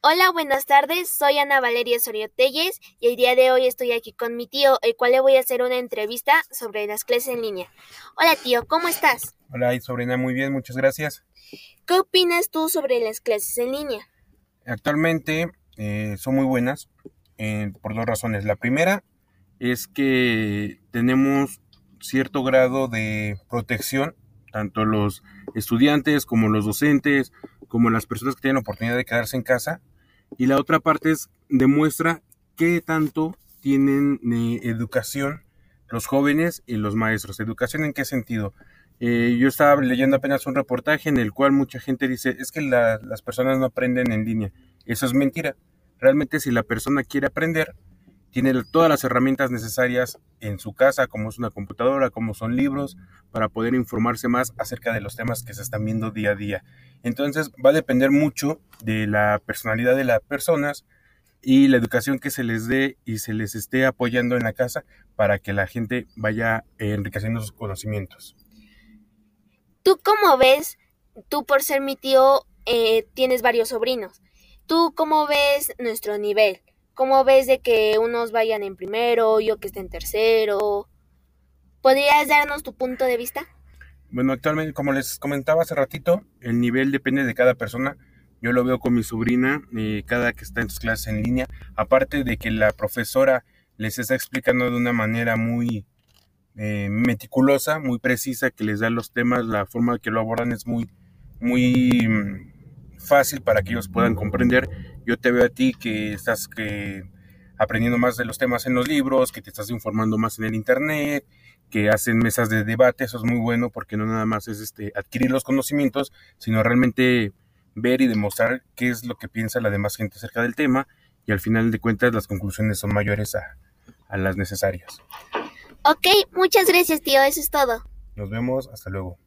Hola, buenas tardes. Soy Ana Valeria Sorio Telles y el día de hoy estoy aquí con mi tío, el cual le voy a hacer una entrevista sobre las clases en línea. Hola, tío, ¿cómo estás? Hola, sobrina, muy bien, muchas gracias. ¿Qué opinas tú sobre las clases en línea? Actualmente eh, son muy buenas eh, por dos razones. La primera es que tenemos cierto grado de protección, tanto los estudiantes como los docentes, como las personas que tienen la oportunidad de quedarse en casa. Y la otra parte es demuestra qué tanto tienen eh, educación los jóvenes y los maestros. ¿Educación en qué sentido? Eh, yo estaba leyendo apenas un reportaje en el cual mucha gente dice, es que las personas no aprenden en línea. Eso es mentira. Realmente si la persona quiere aprender, tiene todas las herramientas necesarias en su casa, como es una computadora, como son libros, para poder informarse más acerca de los temas que se están viendo día a día. Entonces va a depender mucho de la personalidad de las personas y la educación que se les dé y se les esté apoyando en la casa para que la gente vaya enriqueciendo sus conocimientos. ¿Tú cómo ves? Tú por ser mi tío eh, tienes varios sobrinos. ¿Tú cómo ves nuestro nivel? ¿Cómo ves de que unos vayan en primero, yo que esté en tercero? ¿Podrías darnos tu punto de vista? Bueno, actualmente, como les comentaba hace ratito, el nivel depende de cada persona. Yo lo veo con mi sobrina, eh, cada que está en sus clases en línea. Aparte de que la profesora les está explicando de una manera muy eh, meticulosa, muy precisa, que les da los temas, la forma que lo abordan es muy, muy mm, fácil para que ellos puedan comprender yo te veo a ti que estás que aprendiendo más de los temas en los libros, que te estás informando más en el internet, que hacen mesas de debate, eso es muy bueno porque no nada más es este adquirir los conocimientos, sino realmente ver y demostrar qué es lo que piensa la demás gente acerca del tema y al final de cuentas las conclusiones son mayores a, a las necesarias. Ok, muchas gracias tío, eso es todo. Nos vemos, hasta luego.